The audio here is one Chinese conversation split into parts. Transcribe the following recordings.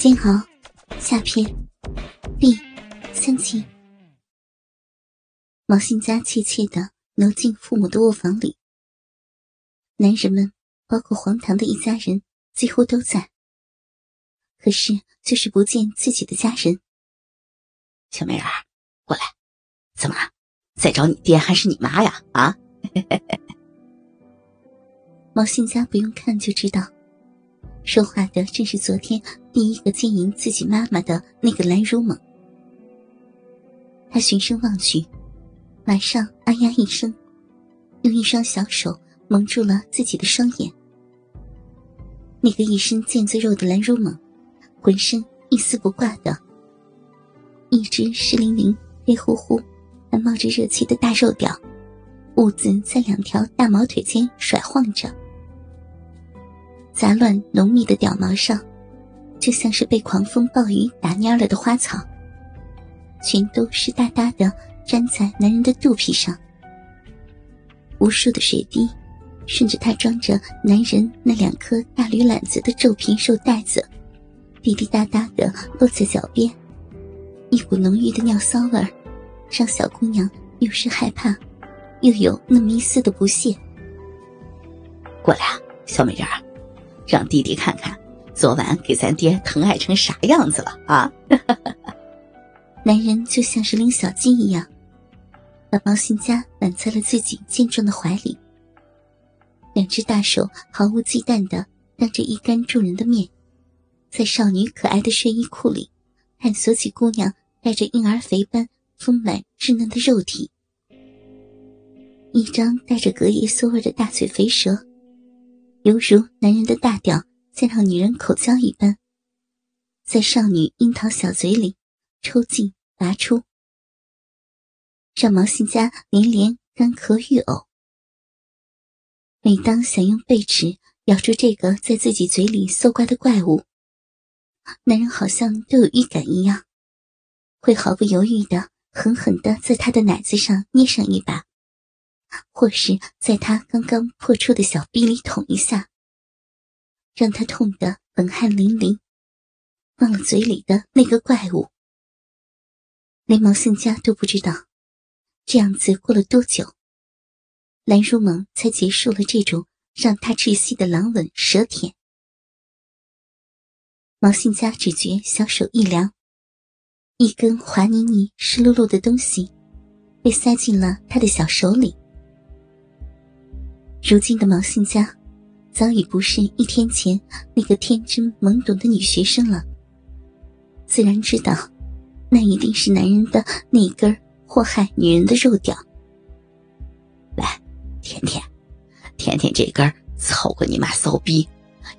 煎熬下篇第三集。毛信家怯怯的挪进父母的卧房里，男人们，包括黄堂的一家人，几乎都在。可是，就是不见自己的家人。小美人，过来，怎么在找你爹还是你妈呀？啊！毛信家不用看就知道。说话的正是昨天第一个奸淫自己妈妈的那个蓝如猛。他循声望去，马上“哎呀”一声，用一双小手蒙住了自己的双眼。那个一身腱子肉的蓝如猛，浑身一丝不挂的，一只湿淋淋、黑乎乎、还冒着热气的大肉屌，兀自在两条大毛腿间甩晃着。杂乱浓密的屌毛上，就像是被狂风暴雨打蔫了的花草，全都湿哒哒的粘在男人的肚皮上。无数的水滴顺着他装着男人那两颗大驴卵子的皱皮肉带子，滴滴答答的落在脚边。一股浓郁的尿骚味，让小姑娘又是害怕，又有那么一丝的不屑。过来啊，小美人儿。让弟弟看看，昨晚给咱爹疼爱成啥样子了啊！男人就像是拎小鸡一样，把毛新家揽在了自己健壮的怀里，两只大手毫无忌惮的当着一干众人的面，在少女可爱的睡衣裤里探索起姑娘带着婴儿肥般丰满稚嫩的肉体，一张带着隔夜馊味的大嘴肥舌。犹如男人的大屌再让女人口交一般，在少女樱桃小嘴里抽进拔出，让毛信家连连干咳欲呕。每当想用背齿咬住这个在自己嘴里搜刮的怪物，男人好像都有预感一样，会毫不犹豫的狠狠的在他的奶子上捏上一把。或是在他刚刚破出的小臂里捅一下，让他痛得冷汗淋漓，忘了嘴里的那个怪物。连毛信家都不知道，这样子过了多久，蓝如梦才结束了这种让他窒息的狼吻舌舔。毛信家只觉小手一凉，一根滑腻腻、湿漉漉的东西被塞进了他的小手里。如今的毛信家，早已不是一天前那个天真懵懂的女学生了。自然知道，那一定是男人的那根祸害女人的肉屌。来，甜甜，甜甜这根凑过你妈骚逼，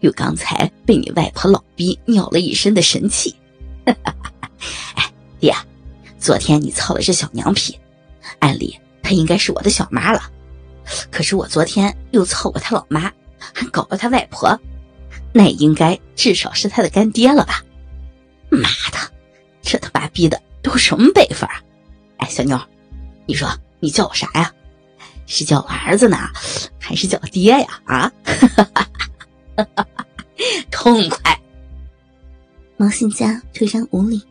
有刚才被你外婆老逼尿了一身的神气。哎，爹，昨天你操的是小娘皮，按理她应该是我的小妈了。可是我昨天又操过她老妈，还搞了他外婆，那应该至少是他的干爹了吧？妈的，这他妈逼的都什么辈分啊！哎，小妞，你说你叫我啥呀？是叫我儿子呢，还是叫爹呀？啊，痛快！毛信家颓然无力，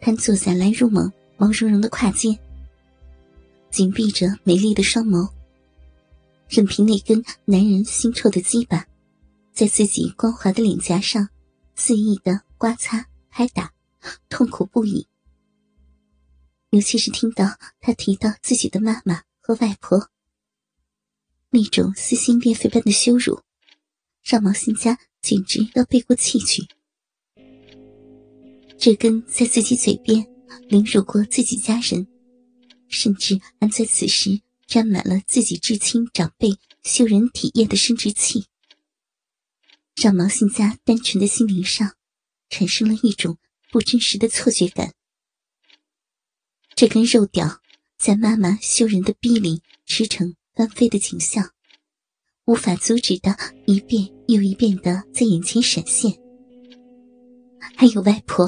瘫坐在蓝如蒙毛茸茸的胯间，紧闭着美丽的双眸。任凭那根男人腥臭的鸡巴，在自己光滑的脸颊上肆意的刮擦拍打，痛苦不已。尤其是听到他提到自己的妈妈和外婆，那种撕心裂肺般的羞辱，让毛新家简直要背过气去。这根在自己嘴边凌辱过自己家人，甚至还在此时。沾满了自己至亲长辈羞人体液的生殖器，让毛信家单纯的心灵上产生了一种不真实的错觉感。这根肉屌在妈妈羞人的逼里驰骋翻飞的景象，无法阻止的一遍又一遍的在眼前闪现。还有外婆，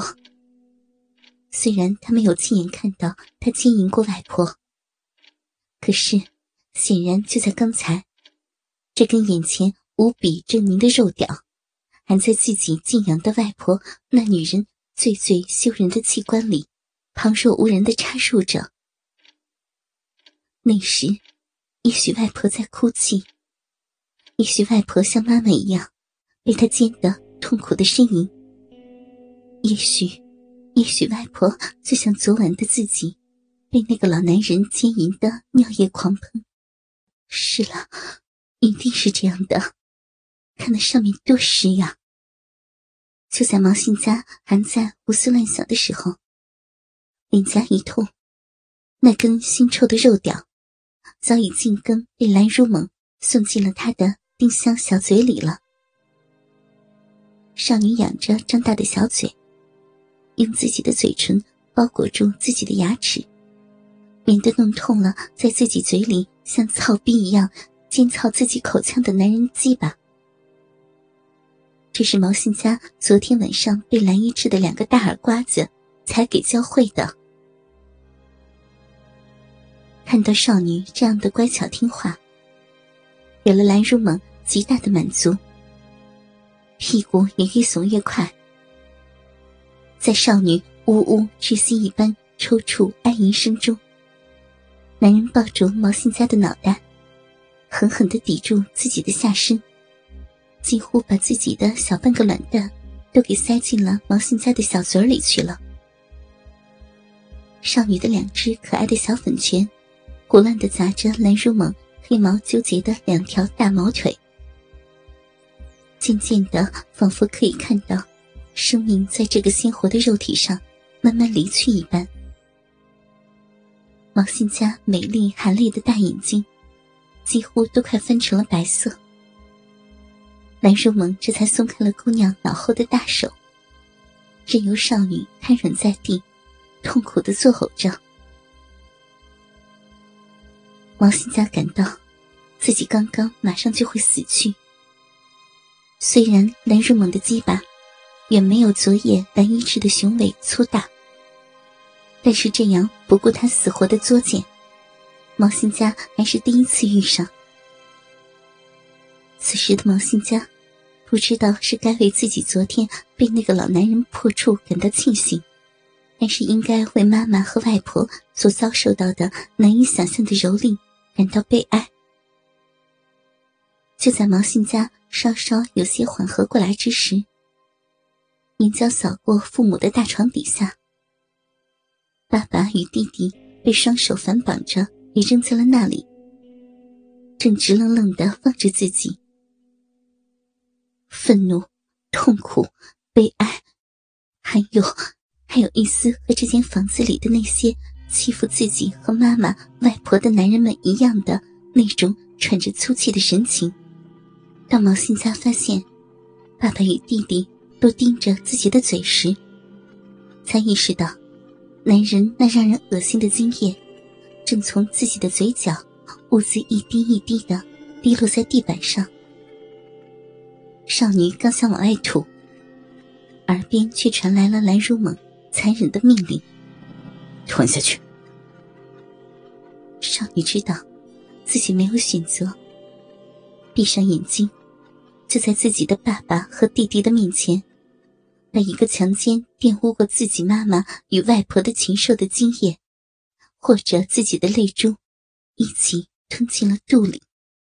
虽然他没有亲眼看到他经营过外婆。可是，显然就在刚才，这根眼前无比狰狞的肉屌，还在自己敬仰的外婆那女人最最羞人的器官里，旁若无人的插入着。那时，也许外婆在哭泣，也许外婆像妈妈一样被他奸得痛苦的呻吟，也许，也许外婆就像昨晚的自己，被那个老男人奸淫的尿液狂喷。是了，一定是这样的。看那上面多湿呀！就在毛信家还在胡思乱想的时候，脸颊一痛，那根腥臭的肉屌早已进根被蓝如猛送进了他的丁香小嘴里了。少女仰着张大的小嘴，用自己的嘴唇包裹住自己的牙齿，免得弄痛了在自己嘴里像操逼一样尖操自己口腔的男人鸡巴。这是毛信家昨天晚上被蓝衣吃的两个大耳瓜子才给教会的。看到少女这样的乖巧听话，给了蓝如猛极大的满足，屁股也越耸越快。在少女呜呜窒息一般抽搐哀吟声中，男人抱住毛信家的脑袋，狠狠的抵住自己的下身。几乎把自己的小半个卵蛋都给塞进了毛信家的小嘴里去了。少女的两只可爱的小粉拳，胡乱的砸着蓝如猛黑毛纠结的两条大毛腿。渐渐的，仿佛可以看到生命在这个鲜活的肉体上慢慢离去一般。毛信家美丽含泪的大眼睛，几乎都快分成了白色。蓝如蒙这才松开了姑娘脑后的大手，任由少女瘫软在地，痛苦的作呕着。毛新家感到自己刚刚马上就会死去。虽然蓝如蒙的鸡巴远没有昨夜蓝一志的雄伟粗大，但是这样不顾他死活的作践，毛新家还是第一次遇上。此时的毛新家。不知道是该为自己昨天被那个老男人破处感到庆幸，还是应该为妈妈和外婆所遭受到的难以想象的蹂躏感到悲哀。就在毛信家稍稍有些缓和过来之时，眼角扫过父母的大床底下，爸爸与弟弟被双手反绑着，也扔在了那里，正直愣愣的望着自己。愤怒、痛苦、悲哀，还有，还有一丝和这间房子里的那些欺负自己和妈妈、外婆的男人们一样的那种喘着粗气的神情。当毛信家发现爸爸与弟弟都盯着自己的嘴时，才意识到，男人那让人恶心的精液，正从自己的嘴角兀自一滴一滴的滴落在地板上。少女刚想往外吐，耳边却传来了蓝如猛残忍的命令：“吞下去。”少女知道自己没有选择，闭上眼睛，就在自己的爸爸和弟弟的面前，把一个强奸玷污过自己妈妈与外婆的禽兽的精液，或者自己的泪珠，一起吞进了肚里。